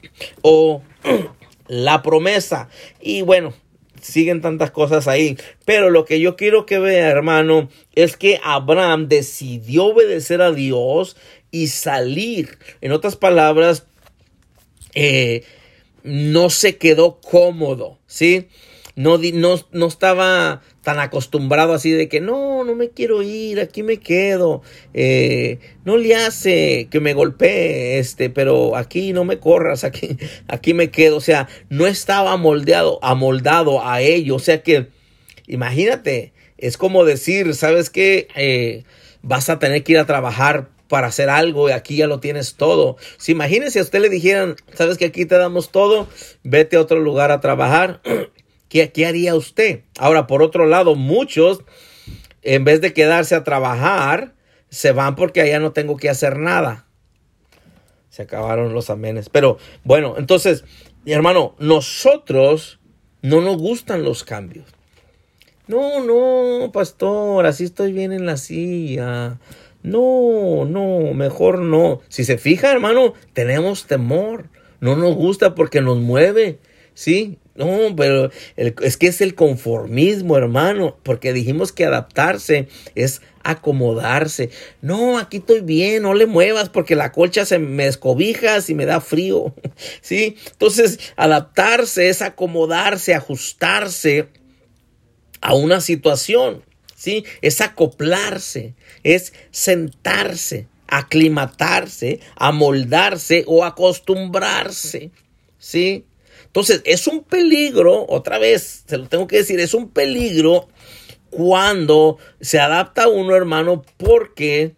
o la promesa, y bueno, siguen tantas cosas ahí, pero lo que yo quiero que vea, hermano, es que Abraham decidió obedecer a Dios y salir, en otras palabras, eh, no se quedó cómodo, ¿sí? No, no, no estaba tan acostumbrado así de que no, no me quiero ir, aquí me quedo, eh, no le hace que me golpee, este, pero aquí no me corras, aquí, aquí me quedo, o sea, no estaba moldeado, amoldado a ello, o sea que, imagínate, es como decir, ¿sabes qué? Eh, vas a tener que ir a trabajar para hacer algo y aquí ya lo tienes todo. Si imagínense a usted le dijeran, sabes que aquí te damos todo, vete a otro lugar a trabajar, ¿qué, qué haría usted? Ahora, por otro lado, muchos, en vez de quedarse a trabajar, se van porque allá no tengo que hacer nada. Se acabaron los amenes. Pero bueno, entonces, hermano, nosotros no nos gustan los cambios. No, no, pastor, así estoy bien en la silla. No, no, mejor no. Si se fija, hermano, tenemos temor. No nos gusta porque nos mueve. Sí, no, pero es que es el conformismo, hermano, porque dijimos que adaptarse es acomodarse. No, aquí estoy bien, no le muevas porque la colcha se me escobija y me da frío. Sí, entonces adaptarse es acomodarse, ajustarse a una situación. ¿sí? Es acoplarse, es sentarse, aclimatarse, amoldarse o acostumbrarse, ¿sí? Entonces, es un peligro, otra vez, se lo tengo que decir, es un peligro cuando se adapta a uno, hermano, porque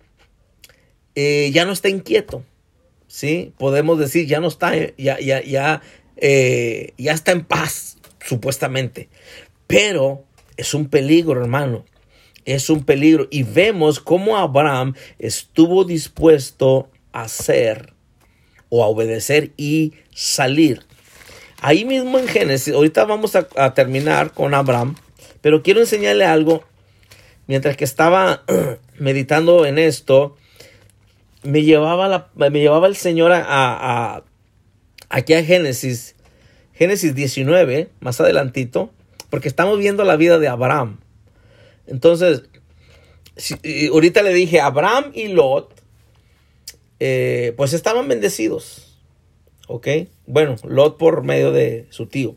eh, ya no está inquieto, ¿sí? Podemos decir, ya no está, ya, ya, ya, eh, ya está en paz, supuestamente. Pero es un peligro, hermano. Es un peligro. Y vemos cómo Abraham estuvo dispuesto a hacer o a obedecer y salir. Ahí mismo en Génesis, ahorita vamos a, terminar con Abraham, pero quiero enseñarle algo. Mientras que estaba meditando en esto, me llevaba, la, me llevaba el Señor a, aquí a Génesis, Génesis 19, más adelantito, porque estamos viendo la vida de Abraham. Entonces, ahorita le dije, Abraham y Lot, eh, pues estaban bendecidos. ¿Ok? Bueno, Lot por medio de su tío.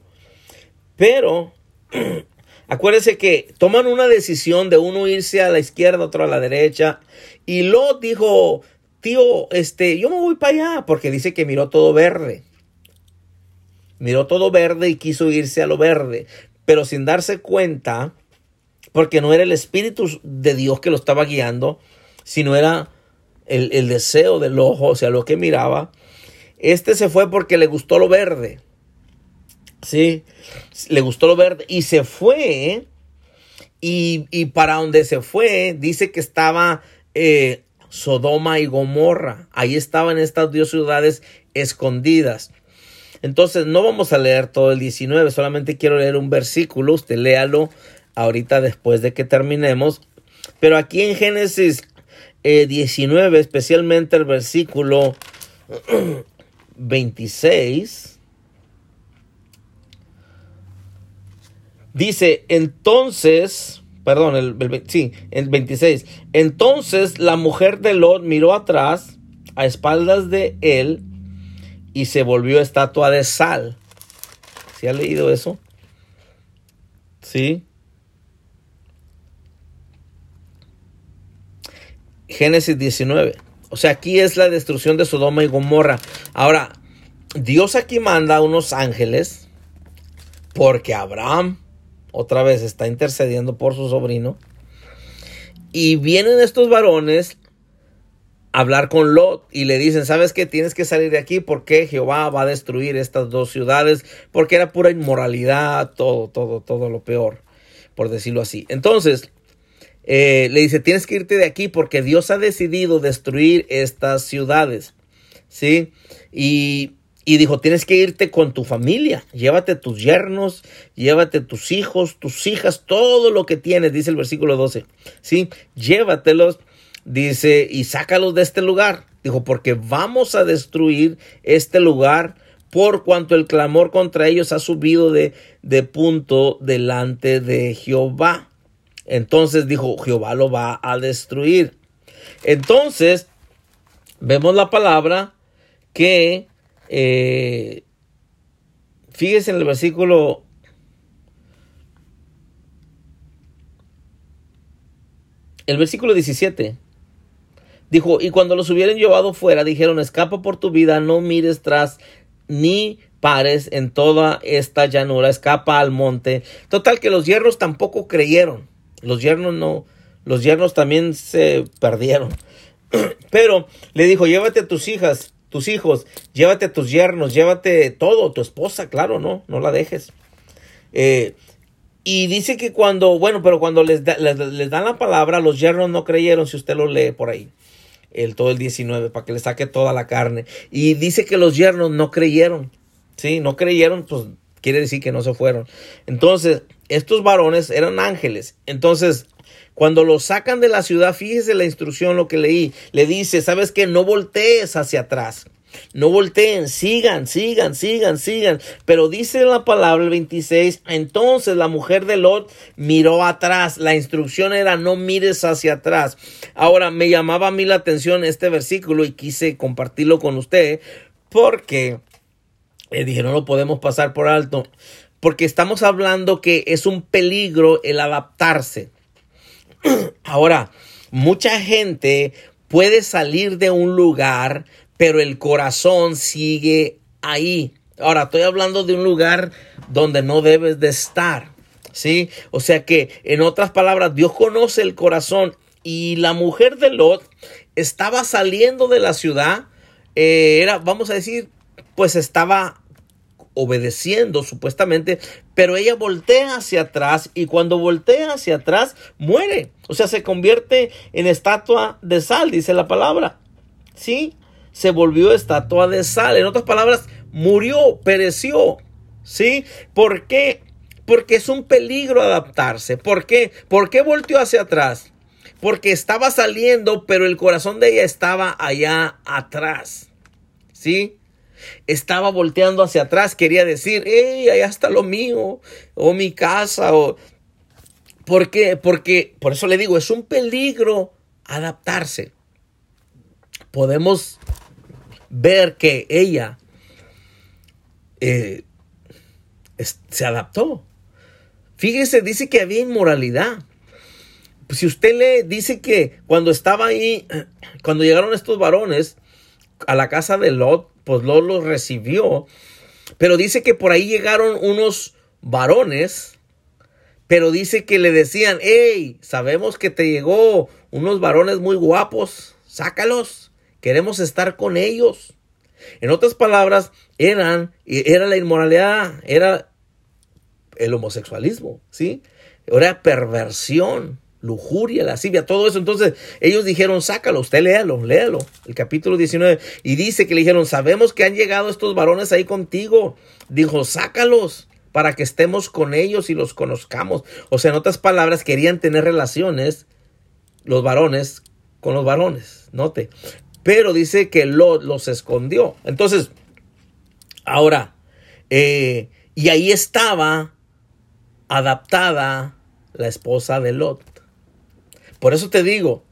Pero, acuérdense que toman una decisión de uno irse a la izquierda, otro a la derecha. Y Lot dijo, tío, este, yo me voy para allá, porque dice que miró todo verde. Miró todo verde y quiso irse a lo verde pero sin darse cuenta, porque no era el Espíritu de Dios que lo estaba guiando, sino era el, deseo del ojo, o sea, lo que miraba. Este se fue porque le gustó lo verde. Sí, le gustó lo verde y se fue. Y, para donde se fue, dice que estaba eh, Sodoma y Gomorra. Ahí estaban estas dos ciudades escondidas. Entonces no vamos a leer todo el 19, solamente quiero leer un versículo, usted léalo ahorita después de que terminemos. Pero aquí en Génesis 19, eh, especialmente el versículo 26, dice, entonces, perdón, el, sí, el 26, entonces la mujer de Lot miró atrás a espaldas de él y se volvió estatua de sal. ¿Se ha leído eso? Sí. Génesis 19. O sea, aquí es la destrucción de Sodoma y Gomorra. Ahora, Dios aquí manda a unos ángeles porque Abraham otra vez está intercediendo por su sobrino. Y vienen estos varones hablar con Lot y le dicen, ¿sabes qué? Tienes que salir de aquí porque Jehová va a destruir estas dos ciudades porque era pura inmoralidad, todo, todo, todo lo peor, por decirlo así. Entonces, eh, le dice, tienes que irte de aquí porque Dios ha decidido destruir estas ciudades, ¿sí? Y, y dijo, tienes que irte con tu familia, llévate tus yernos, llévate tus hijos, tus hijas, todo lo que tienes, dice el versículo 12, ¿sí? Llévatelos dice, y sácalos de este lugar. Dijo, porque vamos a destruir este lugar por cuanto el clamor contra ellos ha subido de, de punto delante de Jehová. Entonces dijo, Jehová lo va a destruir. Entonces, vemos la palabra que, eh, fíjese en el versículo el versículo 17. Dijo, y cuando los hubieran llevado fuera, dijeron, escapa por tu vida, no mires tras ni pares en toda esta llanura, escapa al monte. Total que los yernos tampoco creyeron. Los yernos no, los yernos también se perdieron. Pero le dijo, llévate a tus hijas, tus hijos, llévate a tus yernos, llévate todo, tu esposa, claro, no, no la dejes. Eh, y dice que cuando, bueno, pero cuando les, les dan la palabra, los yernos no creyeron, si usted lo lee por ahí el todo el 19 para que le saque toda la carne. Y dice que los yernos no creyeron. Sí, no creyeron, pues quiere decir que no se fueron. Entonces, estos varones eran ángeles. Entonces, cuando los sacan de la ciudad, fíjese la instrucción, lo que leí. Le dice, ¿sabes qué? No voltees hacia atrás. No volteen, sigan, sigan, sigan, sigan. Pero dice la palabra el 26, entonces la mujer de Lot miró atrás. La instrucción era no mires hacia atrás. Ahora me llamaba a mí la atención este versículo y quise compartirlo con usted porque le dije no lo podemos pasar por alto. Porque estamos hablando que es un peligro el adaptarse. Ahora, mucha gente puede salir de un lugar, pero el corazón sigue ahí. Ahora, estoy hablando de un lugar donde no debes de estar. ¿Sí? O sea que, en otras palabras, Dios conoce el corazón y la mujer de Lot estaba saliendo de la ciudad, eh, era, vamos a decir, pues estaba obedeciendo supuestamente, pero ella voltea hacia atrás y cuando voltea hacia atrás muere. O sea, se convierte en estatua de sal, dice la palabra. ¿Sí? Se volvió estatua de sal. En otras palabras, murió, pereció. ¿Sí? ¿Por qué? Porque es un peligro adaptarse. ¿Por qué? ¿Por qué volteó hacia atrás? Porque estaba saliendo, pero el corazón de ella estaba allá atrás. ¿Sí? Estaba volteando hacia atrás, quería decir, hey, allá está lo mío, o mi casa, o... ¿Por qué? Porque, por eso le digo, es un peligro adaptarse. Podemos ver que ella eh, se adaptó. Fíjese, dice que había inmoralidad. Si usted le dice que cuando estaba ahí, cuando llegaron estos varones a la casa de Lot, pues Lot los recibió. Pero dice que por ahí llegaron unos varones, pero dice que le decían, hey, sabemos que te llegó unos varones muy guapos, sácalos, queremos estar con ellos. En otras palabras, eran, era la inmoralidad, era el homosexualismo, ¿sí? Era perversión lujuria, lascivia, todo eso. Entonces ellos dijeron, sácalo, usted léalo, léalo. El capítulo 19. Y dice que le dijeron, sabemos que han llegado estos varones ahí contigo. Dijo, sácalos para que estemos con ellos y los conozcamos. O sea, en otras palabras, querían tener relaciones los varones con los varones, note. Pero dice que Lot los escondió. Entonces, ahora, eh, y ahí estaba adaptada la esposa de Lot. Por eso te digo,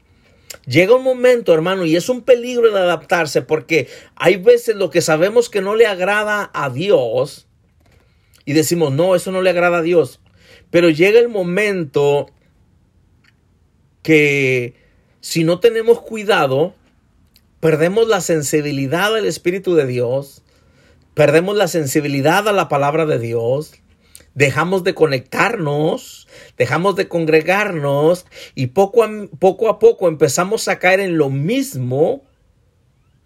llega un momento, hermano, y es un peligro el adaptarse, porque hay veces lo que sabemos que no le agrada a Dios, y decimos, no, eso no le agrada a Dios. Pero llega el momento que si no tenemos cuidado, perdemos la sensibilidad al Espíritu de Dios, perdemos la sensibilidad a la palabra de Dios, dejamos de conectarnos, dejamos de congregarnos y poco a, poco empezamos a caer en lo mismo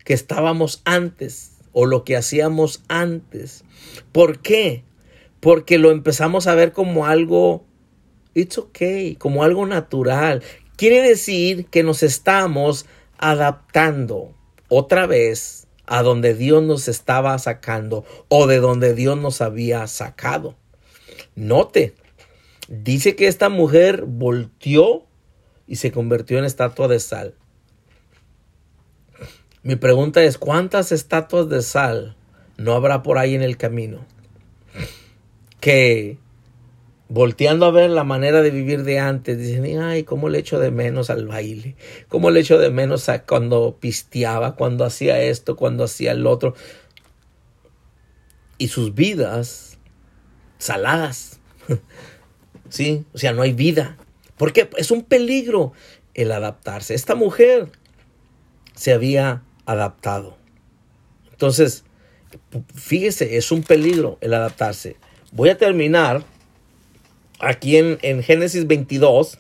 que estábamos antes o lo que hacíamos antes. ¿Por qué? Porque lo empezamos a ver como algo, it's okay, como algo natural. Quiere decir que nos estamos adaptando otra vez a donde Dios nos estaba sacando o de donde Dios nos había sacado. Note, dice que esta mujer volteó y se convirtió en estatua de sal. Mi pregunta es, ¿cuántas estatuas de sal no habrá por ahí en el camino? Que volteando a ver la manera de vivir de antes, dicen, ay, cómo le echo de menos al baile, cómo le echo de menos a cuando pisteaba, cuando hacía esto, cuando hacía el otro. Y sus vidas saladas. ¿Sí? O sea, no hay vida. Porque es un peligro el adaptarse. Esta mujer se había adaptado. Entonces, fíjese, es un peligro el adaptarse. Voy a terminar aquí en, en Génesis 22.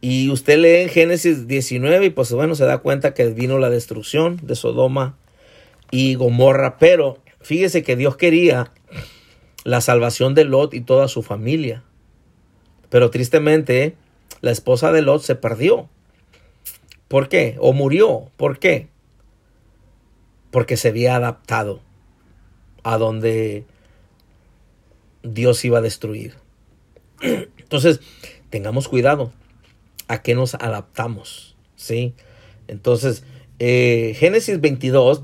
Y usted lee en Génesis 19 y pues bueno, se da cuenta que vino la destrucción de Sodoma y Gomorra. Pero fíjese que Dios quería la salvación de Lot y toda su familia. Pero tristemente, la esposa de Lot se perdió. ¿Por qué? O murió. ¿Por qué? Porque se había adaptado a donde Dios iba a destruir. Entonces, tengamos cuidado a qué nos adaptamos. ¿Sí? Entonces, eh, Génesis 22,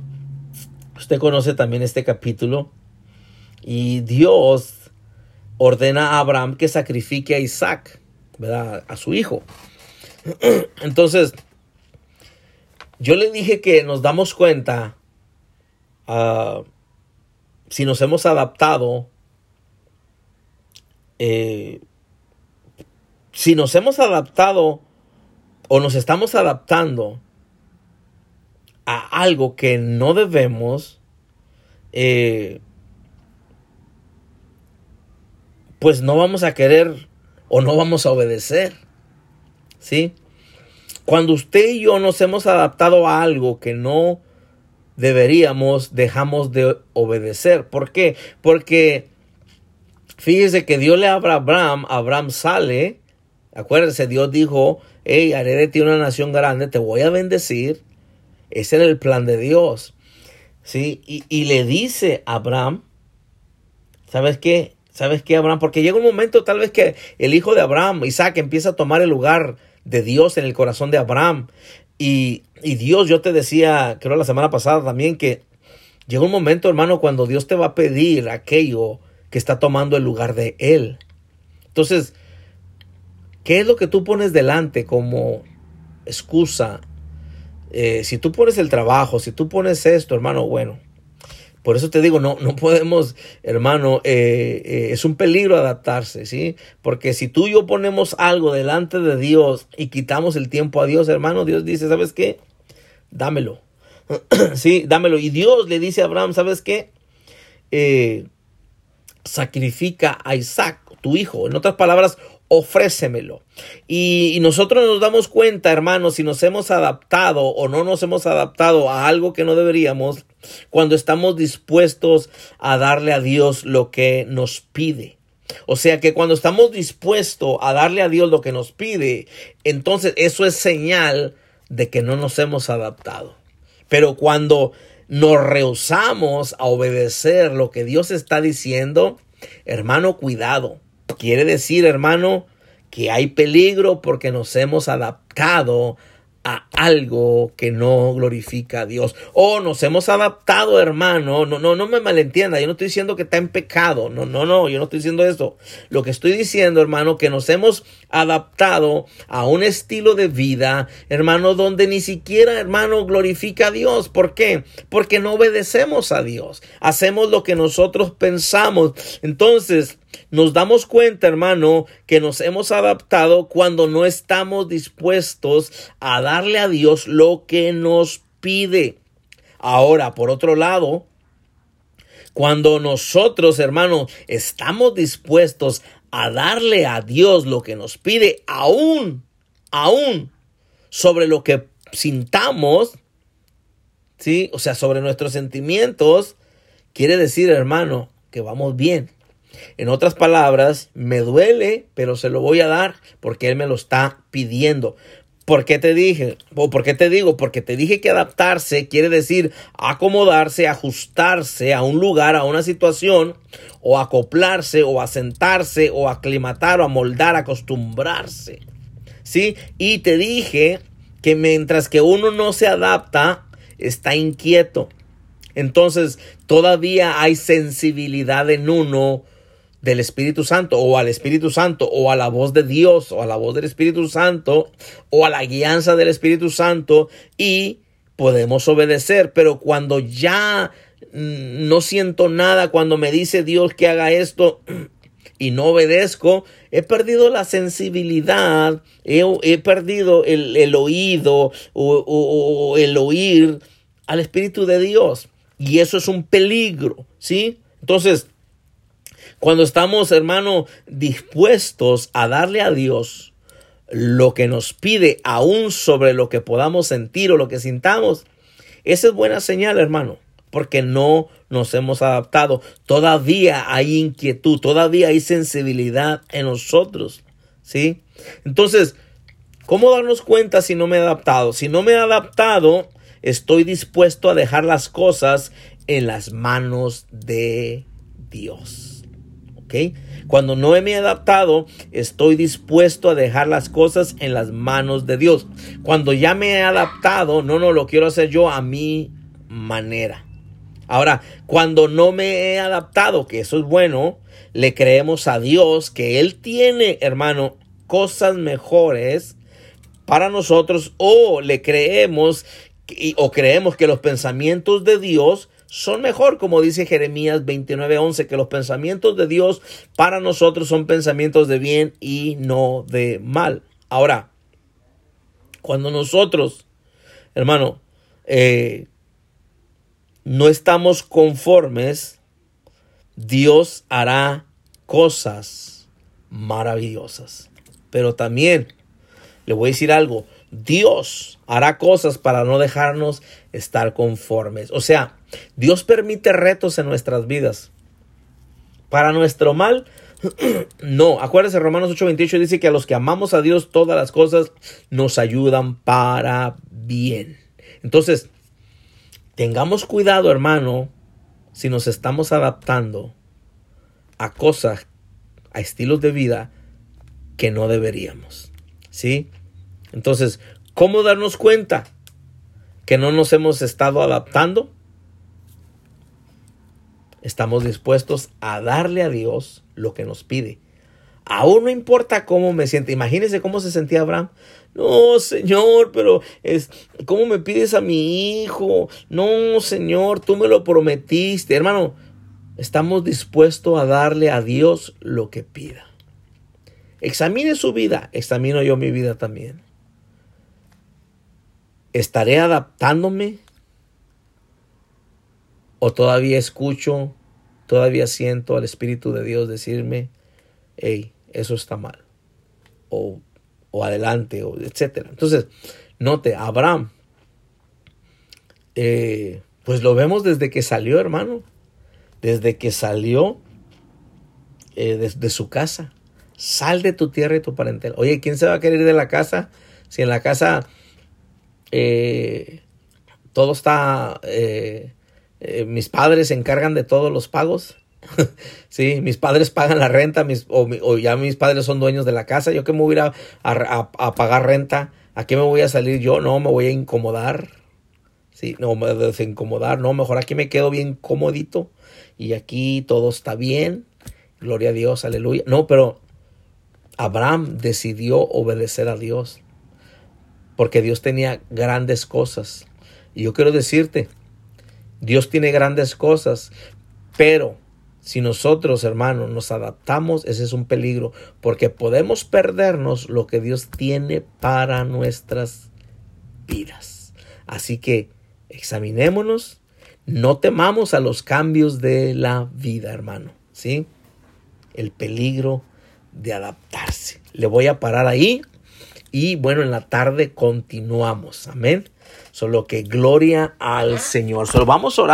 usted conoce también este capítulo y Dios ordena a Abraham que sacrifique a Isaac, ¿verdad? A su hijo. Entonces, yo le dije que nos damos cuenta ah, si nos hemos adaptado eh, si nos hemos adaptado o nos estamos adaptando a algo que no debemos, eh, pues no vamos a querer o no vamos a obedecer. ¿Sí? Cuando usted y yo nos hemos adaptado a algo que no deberíamos, dejamos de obedecer. ¿Por qué? Porque fíjese que Dios le habla a Abraham, Abraham sale, acuérdense, Dios dijo, hey, haré de ti una nación grande, te voy a bendecir. Ese era el plan de Dios. ¿Sí? Y, y le dice a Abraham, ¿sabes qué? ¿Sabes qué, Abraham? Porque llega un momento tal vez que el hijo de Abraham, Isaac, empieza a tomar el lugar de Dios en el corazón de Abraham. Y, y Dios, yo te decía, creo la semana pasada también, que llega un momento, hermano, cuando Dios te va a pedir aquello que está tomando el lugar de Él. Entonces, ¿qué es lo que tú pones delante como excusa? Eh, si tú pones el trabajo, si tú pones esto, hermano, bueno, por eso te digo, no, no podemos, hermano, eh, eh, es un peligro adaptarse, ¿sí? Porque si tú y yo ponemos algo delante de Dios y quitamos el tiempo a Dios, hermano, Dios dice, ¿sabes qué? Dámelo. sí, dámelo. Y Dios le dice a Abraham, ¿sabes qué? Sacrifica a Isaac, tu hijo. En otras palabras, ofrécemelo. Y, nosotros nos damos cuenta, hermanos, si nos hemos adaptado o no nos hemos adaptado a algo que no deberíamos, cuando estamos dispuestos a darle a Dios lo que nos pide. O sea que cuando estamos dispuestos a darle a Dios lo que nos pide, entonces eso es señal de que no nos hemos adaptado. Pero cuando nos rehusamos a obedecer lo que Dios está diciendo, hermano, cuidado Quiere decir, hermano, que hay peligro porque nos hemos adaptado a algo que no glorifica a Dios. O nos hemos adaptado, hermano. No, no, no me malentienda. Yo no estoy diciendo que está en pecado. No, no, no. Yo no estoy diciendo eso. Lo que estoy diciendo, hermano, que nos hemos adaptado a un estilo de vida, hermano, donde ni siquiera, hermano, glorifica a Dios. ¿Por qué? Porque no obedecemos a Dios. Hacemos lo que nosotros pensamos. Entonces, nos damos cuenta, hermano, que nos hemos adaptado cuando no estamos dispuestos a darle a Dios lo que nos pide. Ahora, por otro lado, cuando nosotros, hermano, estamos dispuestos a darle a Dios lo que nos pide, aún, aún sobre lo que sintamos, ¿sí? O sea, sobre nuestros sentimientos, quiere decir, hermano, que vamos bien. En otras palabras, me duele, pero se lo voy a dar porque Él me lo está pidiendo. ¿Por qué te dije? ¿O por qué te digo? Porque te dije que adaptarse quiere decir acomodarse, ajustarse a un lugar, a una situación, o acoplarse, o asentarse, o aclimatar, o amoldar, acostumbrarse. ¿Sí? Y te dije que mientras que uno no se adapta, está inquieto. Entonces, todavía hay sensibilidad en uno del Espíritu Santo o al Espíritu Santo o a la voz de Dios o a la voz del Espíritu Santo o a la guianza del Espíritu Santo y podemos obedecer. Pero cuando ya mm, no siento nada, cuando me dice Dios que haga esto y no obedezco, he perdido la sensibilidad, he, perdido el, oído o, o el oír al Espíritu de Dios. Y eso es un peligro, ¿sí? Entonces, cuando estamos, hermano, dispuestos a darle a Dios lo que nos pide, aún sobre lo que podamos sentir o lo que sintamos, esa es buena señal, hermano, porque no nos hemos adaptado. Todavía hay inquietud, todavía hay sensibilidad en nosotros, ¿sí? Entonces, ¿cómo darnos cuenta si no me he adaptado? Si no me he adaptado, estoy dispuesto a dejar las cosas en las manos de Dios. Cuando no me he adaptado, estoy dispuesto a dejar las cosas en las manos de Dios. Cuando ya me he adaptado, no, no, lo quiero hacer yo a mi manera. Ahora, cuando no me he adaptado, que eso es bueno, le creemos a Dios que Él tiene, hermano, cosas mejores para nosotros o le creemos o creemos que los pensamientos de Dios son mejor, como dice Jeremías 29:11, que los pensamientos de Dios para nosotros son pensamientos de bien y no de mal. Ahora, cuando nosotros, hermano, eh, no estamos conformes, Dios hará cosas maravillosas. Pero también le voy a decir algo, Dios hará cosas para no dejarnos estar conformes. O sea, Dios permite retos en nuestras vidas. Para nuestro mal, no. Acuérdense, Romanos 8:28 dice que a los que amamos a Dios todas las cosas nos ayudan para bien. Entonces, tengamos cuidado, hermano, si nos estamos adaptando a cosas, a estilos de vida que no deberíamos. ¿Sí? Entonces, ¿cómo darnos cuenta que no nos hemos estado adaptando? Estamos dispuestos a darle a Dios lo que nos pide. Aún no importa cómo me siente. Imagínense cómo se sentía Abraham. No, Señor, pero es cómo me pides a mi hijo. No, Señor, tú me lo prometiste. Hermano, estamos dispuestos a darle a Dios lo que pida. Examine su vida, examino yo mi vida también. ¿Estaré adaptándome? ¿O todavía escucho, todavía siento al Espíritu de Dios decirme, hey, eso está mal? O, o adelante, o etcétera. Entonces, note, Abraham, eh, pues lo vemos desde que salió, hermano. Desde que salió eh, de, su casa. Sal de tu tierra y tu parentela. Oye, ¿quién se va a querer ir de la casa? Si en la casa eh, todo está, eh, eh, mis padres se encargan de todos los pagos. sí, mis padres pagan la renta, mis, o, ya mis padres son dueños de la casa. Yo que me voy a ir a, pagar renta, ¿a qué me voy a salir yo? No, me voy a incomodar. Sí, no, me desincomodar. No, mejor aquí me quedo bien comodito y aquí todo está bien. Gloria a Dios, aleluya. No, pero Abraham decidió obedecer a Dios porque Dios tenía grandes cosas. Y yo quiero decirte, Dios tiene grandes cosas, pero si nosotros, hermanos, nos adaptamos, ese es un peligro, porque podemos perdernos lo que Dios tiene para nuestras vidas. Así que examinémonos, no temamos a los cambios de la vida, hermano, ¿sí? El peligro de adaptarse. Le voy a parar ahí. Y bueno, en la tarde continuamos. Amén. Solo que gloria al Señor. Solo vamos a orar.